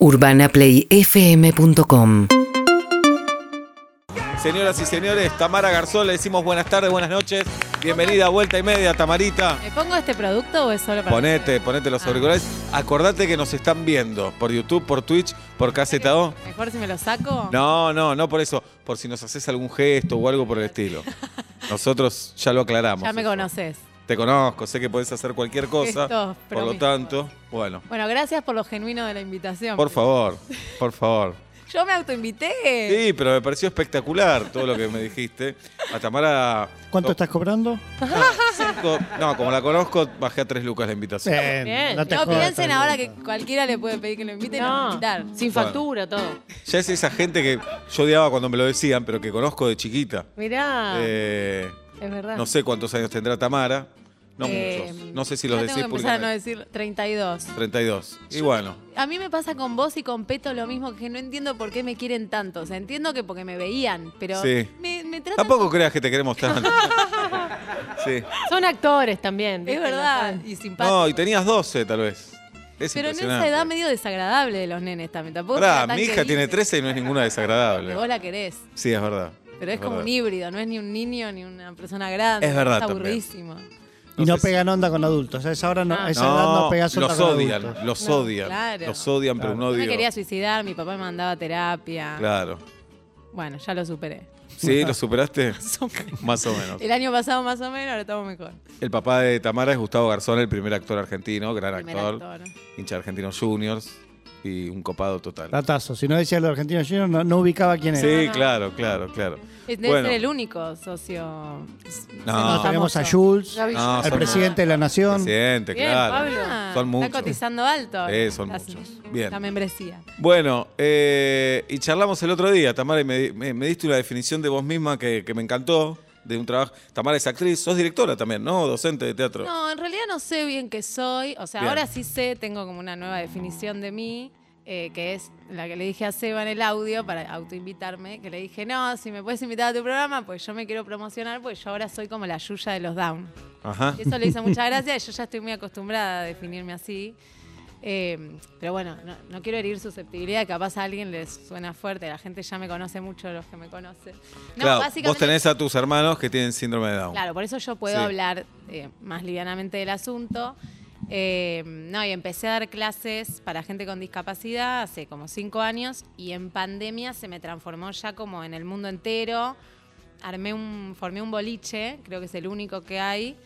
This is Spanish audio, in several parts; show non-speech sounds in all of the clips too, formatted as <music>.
UrbanaPlayFM.com Señoras y señores, Tamara Garzón, le decimos buenas tardes, buenas noches. Bienvenida a Vuelta y Media, Tamarita. ¿Me pongo este producto o es solo para Ponete, ponete los Ah. auriculares. Acordate que nos están viendo por YouTube, por Twitch, por Caseta O. ¿Mejor si me lo saco? No, no, no por eso. Por si nos haces algún gesto o algo por el estilo. <laughs> Nosotros ya lo aclaramos. Ya me conoces. Te conozco, sé que podés hacer cualquier cosa. Por lo tanto, bueno. Bueno, gracias por lo genuino de la invitación. Por favor, por favor. <laughs> Yo me autoinvité. Sí, pero me pareció espectacular todo lo que me dijiste. A Tamara. ¿Cuánto estás cobrando? Cinco- No, como la conozco, bajé a tres lucas la invitación. Bien, Bien. no te no jodas, piensen ahora que cualquiera le puede pedir que lo invite y no No, invitar. sin Bueno. factura, todo. Ya es esa gente que yo odiaba cuando me lo decían, pero que conozco de chiquita. Mirá, Eh, Es verdad. no sé cuántos años tendrá Tamara. No Eh, muchos. No sé si los decís tengo que empezar a no decir 32. 32. Y bueno. A mí me pasa con vos y con Peto lo mismo, que no entiendo por qué me quieren tanto. O sea, entiendo que porque me veían, pero Sí. me, me tratan Tampoco creas que te queremos tanto. <laughs> sí. son actores también. Es verdad, y simpáticos. No, y tenías 12 tal vez. Es Pero en esa edad medio desagradable de los nenes también. Tampoco Pará, mi hija tiene 13 y no es ninguna desagradable. <laughs> vos la querés. Sí, es verdad. Pero es como verdad. un híbrido, no es ni un niño ni una persona grande. Es verdad Es aburridísimo. Y no pegan onda con adultos. A esa hora no, a esa edad No, no pegas onda los con odian, adultos. los No, odian. claro. Los odian, pero un Yo odio. me quería suicidar, mi papá me mandaba a terapia. Claro. Bueno, ya lo superé. ¿Sí? ¿Lo superaste? <laughs> Más o menos. Más o menos. El año pasado más o menos, ahora estamos mejor. El papá de Tamara es Gustavo Garzón, el primer actor argentino, gran Primer actor, actor. hincha de Argentinos Juniors y un copado total. Datazo. Si no decía lo argentino Junior, no, no ubicaba quién era. Sí, no. claro, claro, claro. Es- Debe Bueno. ser el único socio. No. No, tenemos a famoso. Jules, Ya vi- No, al son presidente de la nación. Presidente, Bien, claro. Pablo. Son muchos. Está cotizando alto. Sí, son La- muchos. Bien. La membresía. Bueno, eh, y charlamos el otro día, Tamara, y me, me- me diste una definición de vos misma que, que me encantó, de un trabajo. Tamara es actriz, sos directora también, ¿no? Docente de teatro. No, en realidad no sé bien qué soy. O sea, Bien. ahora sí sé, tengo como una nueva definición de mí, eh, que es la que le dije a Seba en el audio para autoinvitarme, que le dije, no, si me puedes invitar a tu programa, pues yo me quiero promocionar, pues yo ahora soy como la Yuya de los Down. Ajá. Y eso le hizo <laughs> mucha gracia y yo ya estoy muy acostumbrada a definirme así. Eh, pero bueno, no, no quiero herir susceptibilidad, capaz a alguien les suena fuerte, la gente ya me conoce mucho, los que me conocen. No, claro, vos tenés a tus hermanos que tienen síndrome de Down. Claro, por eso yo puedo Sí. hablar eh, más livianamente del asunto. Eh, no, y empecé a dar clases para gente con discapacidad hace como cinco años y en pandemia se me transformó ya como en el mundo entero. Armé un, formé un boliche, creo que es el único que hay,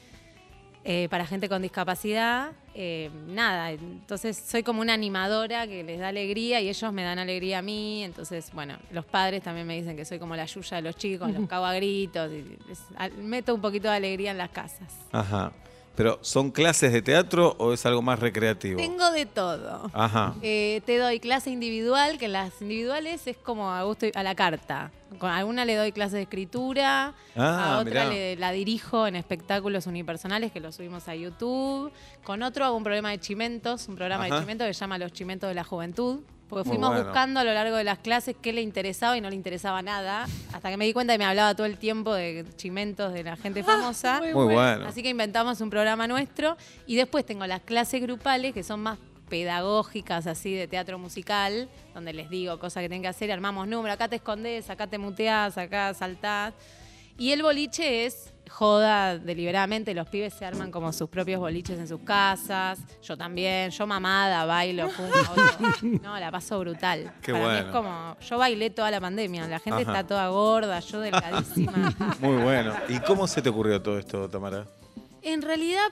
eh, para gente con discapacidad. Eh, nada, entonces soy como una animadora que les da alegría y ellos me dan alegría a mí. Entonces, bueno, los padres también me dicen que soy como la yuya de los chicos, los <laughs> cago a gritos. y les- meto un poquito de alegría en las casas. Ajá. Pero, ¿son clases de teatro o es algo más recreativo? Tengo de todo. Ajá. Eh, te doy clase individual, que en las individuales es como a gusto y- a la carta. Con alguna le doy clase de escritura, Ah, a otra le- la dirijo en espectáculos unipersonales que los subimos a YouTube. Con otro hago un programa de chimentos, un programa Ajá. de chimentos que se llama Los Chimentos de la Juventud. Porque fuimos bueno. buscando a lo largo de las clases qué le interesaba y no le interesaba nada. Hasta que me di cuenta que me hablaba todo el tiempo de chimentos de la gente famosa. Muy bueno. Así que inventamos un programa nuestro y después tengo las clases grupales que son más pedagógicas, así de teatro musical, donde les digo cosas que tienen que hacer, armamos números, acá te escondés, acá te muteás, acá saltás. Y el boliche es joda deliberadamente, los pibes se arman como sus propios boliches en sus casas, yo también, yo mamada, bailo, fumo, <laughs> no, la paso brutal. Qué Para mí bueno. es como, yo bailé toda la pandemia, la gente Ajá. está toda gorda, yo delgadísima. <laughs> Muy bueno. ¿Y cómo se te ocurrió todo esto, Tamara? En realidad,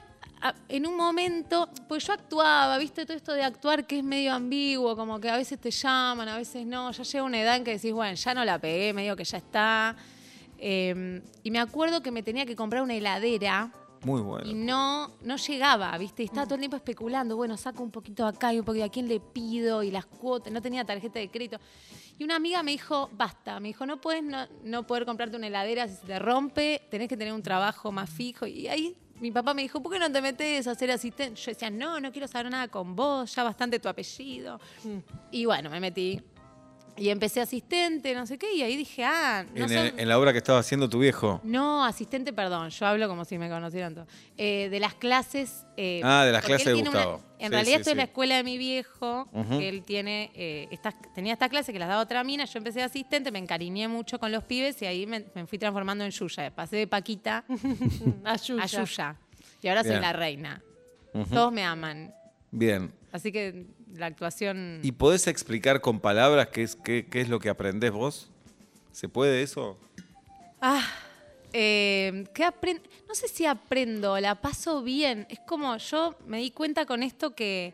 en un momento, pues yo actuaba, viste, todo esto de actuar que es medio ambiguo, como que a veces te llaman, a veces no, ya llega una edad en que decís, bueno, ya no la pegué, medio que ya está. Eh, y me acuerdo que me tenía que comprar una heladera Muy y bueno. no, no llegaba, ¿viste? Y estaba todo el tiempo especulando, bueno, saco un poquito acá y un poquito a quién le pido y las cuotas, no tenía tarjeta de crédito. Y una amiga me dijo, basta, me dijo, no puedes no, no poder comprarte una heladera si se te rompe, tenés que tener un trabajo más fijo. Y ahí mi papá me dijo, ¿por qué no te metes a ser asistente? Yo decía, no, no quiero saber nada con vos, ya bastante tu apellido. Y bueno, me metí. Y empecé asistente, no sé qué, y ahí dije, ah, no en, son- el- en la obra que estaba haciendo tu viejo. no, asistente, perdón, yo hablo como si me conocieran todos. Eh, de las clases. eh, Ah, de las clases de una- Gustavo. en Sí, realidad sí, estoy en la escuela de mi viejo, que él tiene. eh, estas- tenía esta clase que las daba otra mina, yo empecé de asistente, me encariñé mucho con los pibes y ahí me, me fui transformando en Yuya. Pasé de Paquita <laughs> A Yuya. a Yuya. Y ahora soy la reina. Todos me aman. Bien. Así que la actuación. ¿Y podés explicar con palabras qué es, qué, qué es lo que aprendés vos? ¿Se puede eso? Ah, eh, ¿qué apren- No sé si aprendo, la paso bien. Es como yo me di cuenta con esto que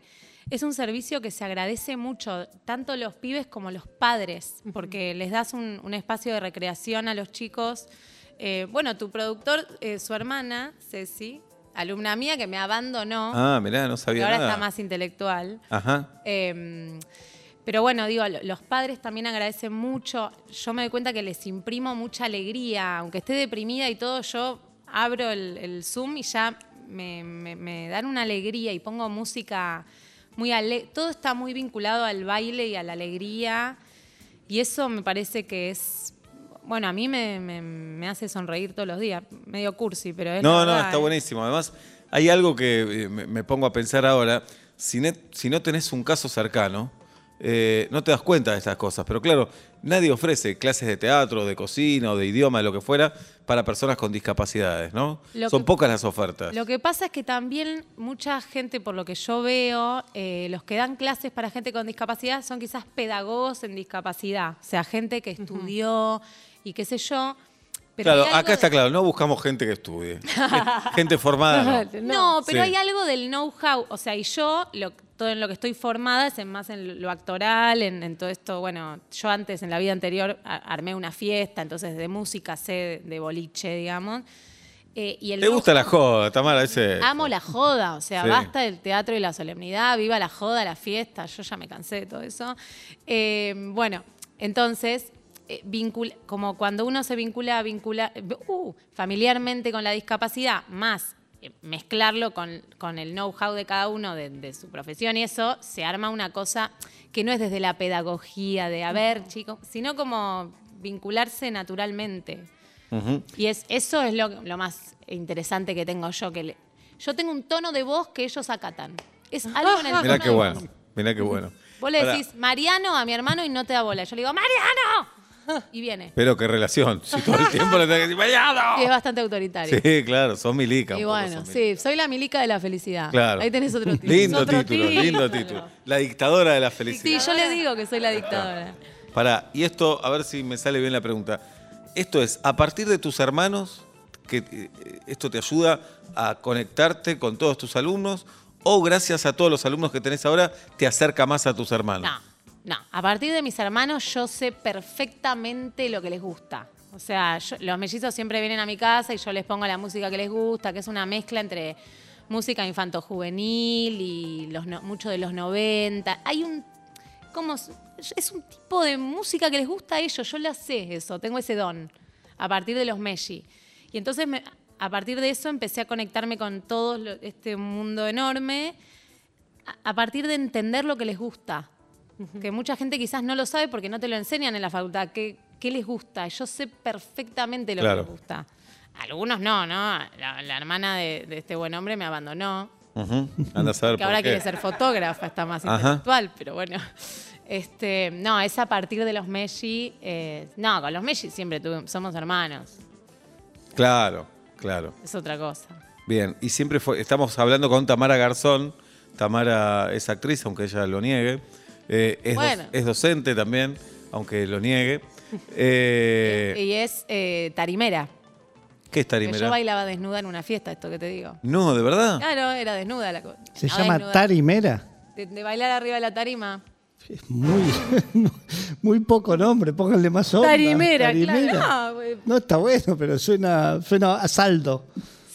es un servicio que se agradece mucho, tanto los pibes como los padres, porque les das un, un espacio de recreación a los chicos. Eh, bueno, tu productor, eh, su hermana, Ceci, alumna mía que me abandonó, Ah, mirá, no sabía ahora nada. está más intelectual. Ajá. Eh, pero bueno, digo, lo- los padres también agradecen mucho. Yo me doy cuenta que les imprimo mucha alegría. Aunque esté deprimida y todo, yo abro el, el Zoom y ya me, me- me dan una alegría y pongo música muy alegre. Todo está muy vinculado al baile y a la alegría. Y eso me parece que es. Bueno, a mí me, me- me hace sonreír todos los días. Medio cursi, pero es. la No, no, verdad, está ¿eh? buenísimo. Además, hay algo que eh, me, me pongo a pensar ahora. Si, ne- si no tenés un caso cercano, eh, no te das cuenta de estas cosas. Pero claro, nadie ofrece clases de teatro, de cocina o de idioma, de lo que fuera, para personas con discapacidades, ¿no? Lo Son que- pocas las ofertas. Lo que pasa es que también mucha gente, por lo que yo veo, eh, los que dan clases para gente con discapacidad son quizás pedagogos en discapacidad, o sea, gente que estudió y qué sé yo. Pero claro, acá está de- claro, no buscamos gente que estudie. <laughs> gente formada. no. No, pero Sí. hay algo del know-how, o sea, y yo lo, todo en lo que estoy formada es en más en lo actoral, en, en todo esto, bueno, yo antes en la vida anterior armé una fiesta, entonces de música sé de, de boliche, digamos. Eh, y el ¿Te gusta la joda, Tamara? Ese, Amo la joda, o sea, Sí. basta del teatro y la solemnidad, viva la joda, la fiesta, yo ya me cansé de todo eso. Eh, bueno, entonces, eh, vincul- como cuando uno se vincula, vincula uh, familiarmente con la discapacidad, más eh, mezclarlo con, con el know-how de cada uno de, de su profesión y eso, se arma una cosa que no es desde la pedagogía de, a ver, chicos, sino como vincularse naturalmente. Y es, eso es lo, lo más interesante que tengo yo. Que le- yo tengo un tono de voz que ellos acatan. Es algo en el Mirá qué bueno, mirá qué bueno. Vos le decís Mariano a mi hermano y no te da bola. Yo le digo, ¡Mariano! <laughs> Y viene. Pero qué relación, si todo el tiempo le tenés que decir, ¡Vallado! Y es bastante autoritario. Sí, claro, sos milica. y bueno, sí, soy la milica de la felicidad. Claro. Ahí tenés otro <laughs> título. Lindo Otro título, lindo título. La dictadora de la Sí, felicidad. yo le digo que soy la dictadora. Pará, y esto, a ver si me sale bien la pregunta. Esto es, a partir de tus hermanos, que eh, esto te ayuda a conectarte con todos tus alumnos, o gracias a todos los alumnos que tenés ahora, te acerca más a tus hermanos. No, no. A partir de mis hermanos yo sé perfectamente lo que les gusta. O sea, los mellizos siempre vienen a mi casa y yo les pongo la música que les gusta, que es una mezcla entre música infanto-juvenil y los no- mucho de los 90. Hay un... como Es un tipo de música que les gusta a ellos. Yo lo sé eso, tengo ese don. A partir de los Meji. Y entonces a partir de eso empecé a conectarme con todo este mundo enorme a partir de entender lo que les gusta. Que mucha gente quizás no lo sabe porque no te lo enseñan en la facultad. ¿Qué, qué les gusta? Yo sé perfectamente lo Claro. que les gusta. Algunos no, ¿no? La, la hermana de, de este buen hombre me abandonó. Anda a saber Que por ahora qué. quiere ser fotógrafa, está más Ajá. intelectual, pero bueno. Este, no, es a partir de los Meji. eh, no, con los Meji siempre somos hermanos. Claro, claro. Es otra cosa. Bien, y siempre fue, estamos hablando con Tamara Garzón. Tamara es actriz, aunque ella lo niegue. Eh, es, doc- Bueno. es docente también, aunque lo niegue. <laughs> Eh, Y es eh, tarimera. ¿Qué es Que tarimera? yo bailaba desnuda en una fiesta, esto que te digo. No, ¿de verdad? Claro, era desnuda la cosa. Se No llama desnuda. Tarimera. De, de bailar arriba de la tarima. Es muy, <laughs> muy poco nombre, pónganle más onda. Tarimera, Tarimera. claro. No, güey. No, está bueno, pero suena, suena a saldo.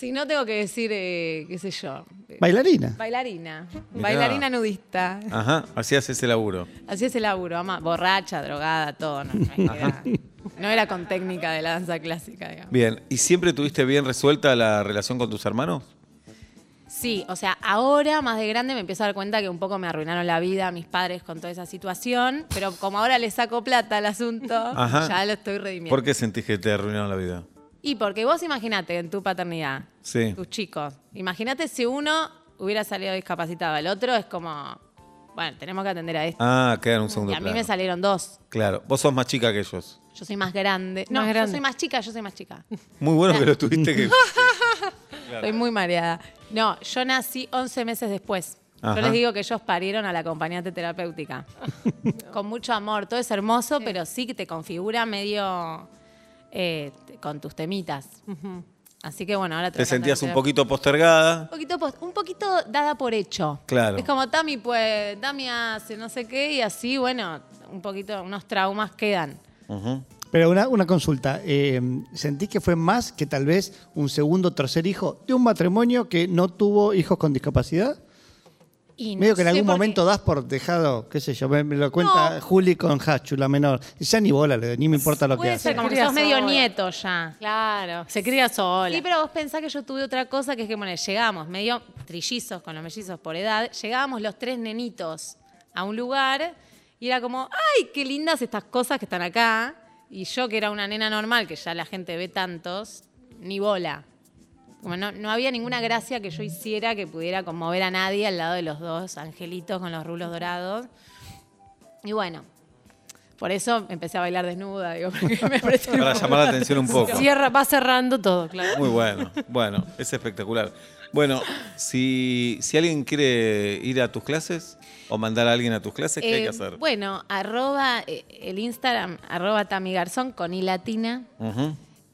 Si no tengo que decir, eh, qué sé yo. eh, Bailarina. Bailarina. Mirá. Bailarina nudista. Ajá, hacías ese laburo. Así es el laburo, ama- borracha, drogada, todo. No, no era, <laughs> no era con técnica de la danza clásica, digamos. Bien, ¿y siempre tuviste bien resuelta la relación con tus hermanos? Sí, o sea, ahora más de grande me empiezo a dar cuenta que un poco me arruinaron la vida mis padres con toda esa situación, pero como ahora le saco plata al asunto, Ajá. ya lo estoy redimiendo. ¿Por qué sentís que te arruinaron la vida? Y porque vos imagínate en tu paternidad, Sí. tus chicos, imagínate si uno hubiera salido discapacitado, el otro es como, bueno, tenemos que atender a esto. Ah, quedan un segundo y a mí plano. me salieron dos. Claro, vos sos más chica que ellos. Yo soy más grande. No, Más yo grande. soy más chica, yo soy más chica. Muy bueno que lo tuviste que... <laughs> Estoy muy mareada. No, yo nací 11 meses después. Ajá. Yo les digo que ellos parieron a la acompañante terapéutica. <laughs> con mucho amor, todo es hermoso, pero sí que te configura medio eh, te- con tus temitas. Así que bueno, ahora Te de sentías un poquito postergada. un poquito, un poquito dada por hecho. Claro. Es como Tami, pues, Tami hace no sé qué y así, bueno, un poquito, unos traumas quedan. Pero una, una consulta, eh, ¿sentís que fue más que tal vez un segundo o tercer hijo de un matrimonio que no tuvo hijos con discapacidad? Y no Medio que en algún qué- momento das por dejado, qué sé yo, me, me lo cuenta No. Juli con Hachu, la menor. Y ya ni bola, ni me importa lo que Puede hace. ser como que sos medio nieto ya. Claro, se cría sola. Sí, pero vos pensás que yo tuve otra cosa que es que, bueno, llegamos medio trillizos con los mellizos por edad, llegábamos los tres nenitos a un lugar y era como, ¡ay, qué lindas estas cosas que están acá! Y yo, que era una nena normal, que ya la gente ve tantos, ni bola. Como no, no había ninguna gracia que yo hiciera que pudiera conmover a nadie al lado de los dos angelitos con los rulos dorados. Y bueno, por eso empecé a bailar desnuda, digo, porque me <laughs> Para llamar la atención un poco. Cierra, va cerrando todo, claro. Muy bueno, bueno, es espectacular. Bueno, si, si alguien quiere ir a tus clases o mandar a alguien a tus clases, ¿qué hay Eh, que hacer? Bueno, arroba eh, el Instagram, arroba Tami Garzón con i latina.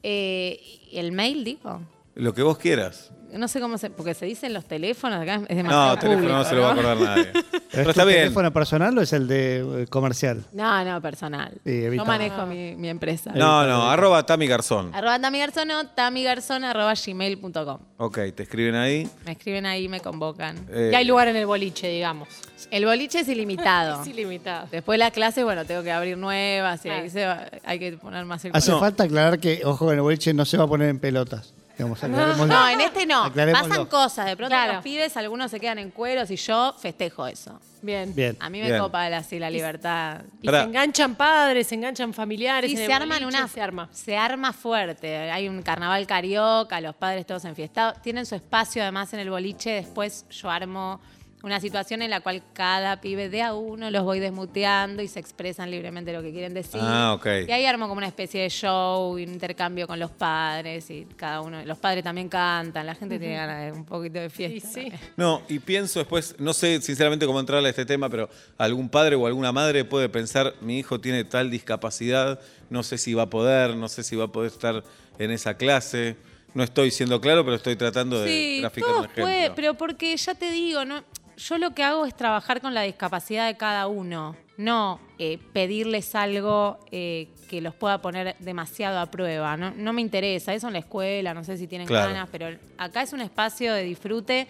Eh, y el mail, digo. Lo que vos quieras. No sé cómo se. Porque se dicen los teléfonos, acá es demasiado. No, teléfono no se lo va a acordar nadie. ¿Pero <laughs> Pero ¿Es está tu bien. teléfono personal o es el de eh, comercial? No, no, personal. Sí, evita. Yo manejo mi, mi empresa. No, no, arroba Tami Garzón. Arroba Tami Garzón o tamigarzón arroba gmail.com. Ok, te escriben ahí. Me escriben ahí, me convocan. Eh, Y hay lugar en el boliche, digamos. El boliche es ilimitado. <laughs> Es ilimitado. Después las clases, bueno, tengo que abrir nuevas y ahí se va- hay que poner más el Hace No. falta aclarar que, ojo, en el boliche no se va a poner en pelotas. Digamos. No, en este no. Pasan cosas. De pronto Claro. los pibes, algunos se quedan en cueros y yo festejo eso. Bien. Bien. A mí me Bien. copa así, la libertad. Y se enganchan padres, se enganchan familiares. Sí, en el se arman boliche, una. Se arma. Se arma fuerte. Hay un carnaval carioca, los padres todos enfiestados. Tienen su espacio además en el boliche. Después yo armo una situación en la cual cada pibe de a uno los voy desmuteando y se expresan libremente lo que quieren decir. Ah, ok. Y ahí armo como una especie de show, un intercambio con los padres y cada uno. Los padres también cantan, la gente tiene ganas de un poquito de fiesta. sí. No, y pienso después, no sé sinceramente cómo entrarle a este tema, pero algún padre o alguna madre puede pensar, mi hijo tiene tal discapacidad, no sé si va a poder, no sé si va a poder estar en esa clase. No estoy siendo claro, pero estoy tratando de Sí, graficar un ejemplo. puede, pero porque ya te digo, no, yo lo que hago es trabajar con la discapacidad de cada uno, no eh, pedirles algo eh, que los pueda poner demasiado a prueba. No, no me interesa, eso en la escuela, no sé si tienen Claro. ganas, pero acá es un espacio de disfrute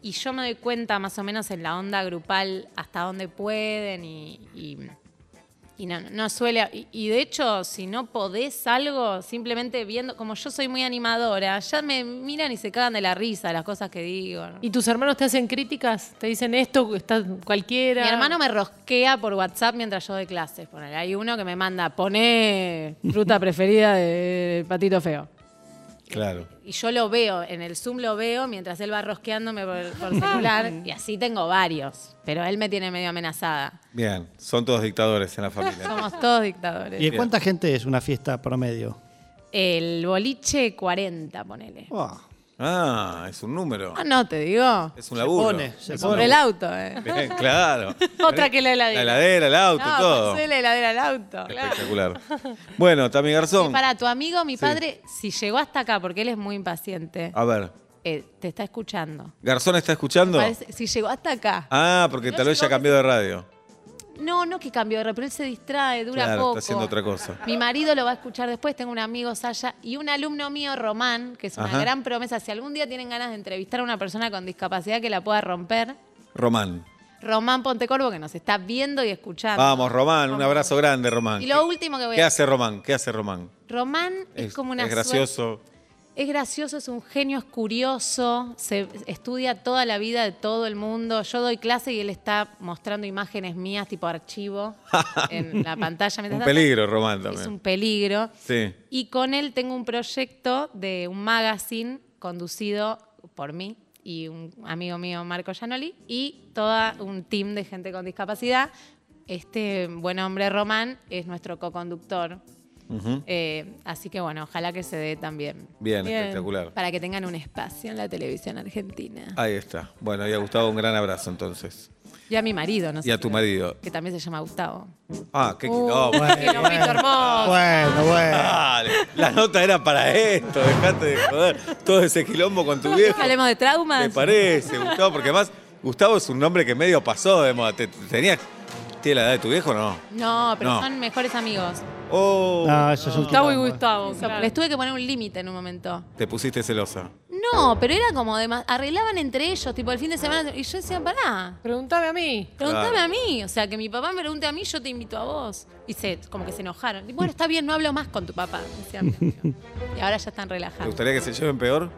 y yo me doy cuenta más o menos en la onda grupal hasta dónde pueden y, y- y no, no suele. Y, y de hecho, si no podés algo, simplemente viendo, como yo soy muy animadora, ya me miran y se cagan de la risa las cosas que digo. ¿no? ¿Y tus hermanos te hacen críticas? ¿Te dicen esto? ¿Está cualquiera? Mi hermano me rosquea por WhatsApp mientras yo doy clases. Ponele. Hay uno que me manda, poné fruta preferida de patito feo. Claro. Y yo lo veo, en el Zoom lo veo mientras él va rosqueándome por, por celular. y así tengo varios. Pero él me tiene medio amenazada. Bien, son todos dictadores en la familia. Somos todos dictadores. ¿Y de cuánta gente es una fiesta promedio? El boliche 40, ponele. Oh, Ah, es un número. Ah, no, te digo. Es un laburo. pone, se pone. el auto, eh. <laughs> Bien, claro. Otra que la heladera. La heladera, el auto, No, todo. pasé la heladera al auto. Espectacular. Bueno, Tami Garzón. Para tu amigo, mi Sí. Padre, si llegó hasta acá, porque él es muy impaciente, A ver, eh, te está escuchando. ¿Garzón está escuchando? Parece- si llegó hasta acá. Ah, porque No tal vez ya cambió de radio. No, no que cambió de repente, él se distrae, dura Claro, poco. está haciendo otra cosa. Mi marido lo va a escuchar después, tengo un amigo, Saya, y un alumno mío, Román, que es una Ajá. gran promesa. Si algún día tienen ganas de entrevistar a una persona con discapacidad que la pueda romper, Román. Román Pontecorvo, que nos está viendo y escuchando. Vamos, Román, un abrazo grande, Román. Y lo último que voy ¿Qué a hace Román? ¿Qué hace Román? Román es, como una es suerte- gracioso. Es gracioso, es un genio, es curioso, se estudia toda la vida de todo el mundo. Yo doy clase y él está mostrando imágenes mías tipo archivo <laughs> en la pantalla. Un peligro, Román, Es también. un peligro. Sí. Y con él tengo un proyecto de un magazine conducido por mí y un amigo mío, Marco Gianoli, y todo un team de gente con discapacidad. Este buen hombre Román es nuestro co-conductor. Eh, así que bueno, ojalá que se dé también. Bien, Bien. espectacular. Para que tengan un espacio en la televisión argentina. Ahí está. Bueno, y a Gustavo un gran abrazo entonces. Y a mi marido, no sé. Y a tu marido. Que también se llama Gustavo. Ah, qué Uh, no, qué nombrito hermoso. Bueno, bueno. Dale, la nota era para esto, dejate de joder. Todo ese quilombo con tu viejo. Hablemos de traumas. ¿Te parece, Gustavo? Porque además, Gustavo es un nombre que medio pasó de moda. ¿Te- ¿Tenías, ¿Tiene la edad de tu viejo o no? No, pero No. son mejores amigos. Oh, No, eso es un Gustavo y quilombo. Gustavo. claro. Les tuve que poner un límite en un momento. te pusiste celosa. No, pero era como de ma- arreglaban entre ellos, tipo el fin de semana. Y yo decía, pará, Preguntame a mí. preguntame Claro. a mí. O sea, que mi papá me pregunte a mí, yo te invito a vos. Y se, como que se enojaron. Y, bueno, está bien, no hablo más con tu papá. decía mi amigo. y ahora ya están ¿Te relajados. gustaría que se lleven peor?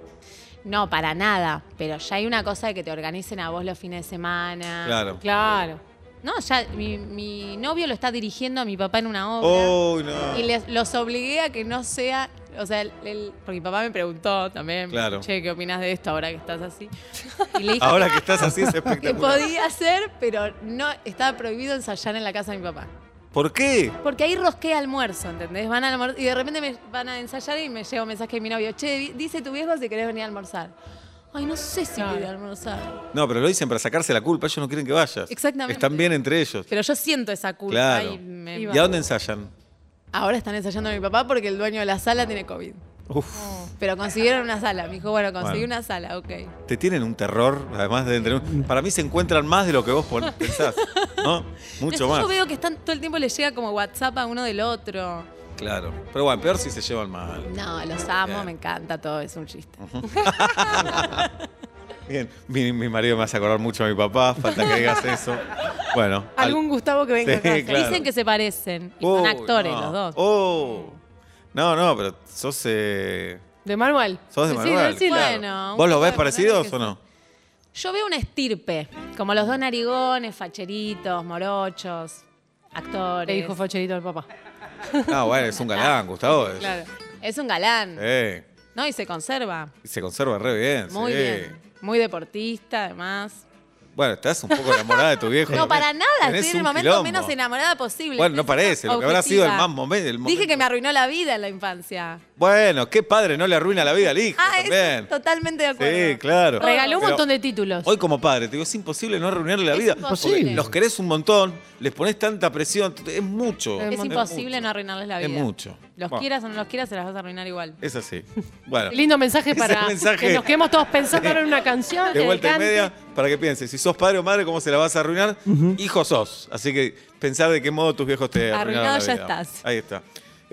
No, para nada. Pero ya hay una cosa de que te organicen a vos los fines de semana. Claro. Claro. No, ya mi, mi novio lo está dirigiendo a mi papá en una obra. Oh, no. Y les, los obligué a que no sea. O sea, porque mi papá me preguntó también. Claro. Che, ¿qué opinas de esto ahora que estás así? <laughs> Y le dije Ahora que estás así es <laughs> que espectacular. podía hacer, pero no estaba prohibido ensayar en la casa de mi papá. ¿Por qué? Porque ahí rosqué almuerzo, ¿entendés? Van a y de repente me van a ensayar y me llega un mensaje de mi novio. Che, di- dice tu viejo si querés venir a almorzar. Ay, no sé si Claro. quiero almorzar. No, pero lo dicen para sacarse la culpa. Ellos no quieren que vayas. Exactamente. Están bien entre ellos. Pero yo siento esa culpa. Claro. Y me- ¿Y a dónde ensayan? Ahora están ensayando a mi papá porque el dueño de la sala tiene COVID. Uf. Pero consiguieron una sala. Me dijo, bueno, conseguí Bueno. una sala, ok. Te tienen un terror, además de entre... Para mí se encuentran más de lo que vos pon- pensás, ¿no? <laughs> Mucho Después más. Yo veo que están, todo el tiempo les llega como WhatsApp a uno del otro. Claro. Pero bueno, peor si se llevan mal. No, los amo, Bien. me encanta todo, es un chiste. <laughs> Bien, mi, mi marido me hace acordar mucho a mi papá, falta que digas eso. Bueno. al- Algún Gustavo que venga Sí, a casa. claro. Dicen que se parecen y son Uy, actores no. los dos. Oh. No, no, pero sos... eh, De Manuel. Sos de Sí, sí, Manuel. decilo. claro. Bueno, ¿Vos los ves parecidos o no? Yo veo una estirpe, como los dos narigones, facheritos, morochos, actores. Le dijo facherito al papá. Ah, bueno, es un galán, Gustavo. es- Claro. Es un galán. Eh, No, y se conserva. y se conserva re bien. Muy sí. bien. Muy deportista, además. Bueno, estás un poco enamorada de tu viejo. No, también. para nada, Tenés estoy en el un momento quilombo. menos enamorada posible. Bueno, no Estoy parece, lo que habrá sido el más momento. el Dije momento. que me arruinó la vida en la infancia. Bueno, qué padre no le arruina la vida al hijo Ah, también. eso, totalmente de acuerdo. Sí, claro. Regaló un Pero montón de títulos. Hoy como padre, te digo, es imposible no arruinarle la Es vida. imposible. porque Los querés un montón, les pones tanta presión, es mucho. Es Es imposible mucho. no arruinarles la Es vida. mucho. Los Bueno, quieras o no los quieras, se las vas a arruinar igual. Es así. Bueno. Lindo mensaje Ese para mensaje- que nos quedemos todos pensando ahora en una <laughs> canción. De vuelta y cante. media, para que pienses, si sos padre o madre, ¿cómo se la vas a arruinar? Hijo sos. Así que pensar de qué modo tus viejos te arruinaron Arruinado la ya vida. estás. Ahí está.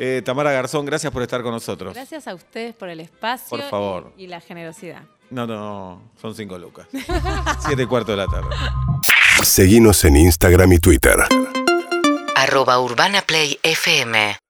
Eh, Tamara Garzón, gracias por estar con nosotros. Gracias a ustedes por el espacio Por favor. Y, y la generosidad. No, no, son cinco lucas. <laughs> Siete y cuarto de la tarde. Seguinos en Instagram y Twitter. arroba urbanaplayfm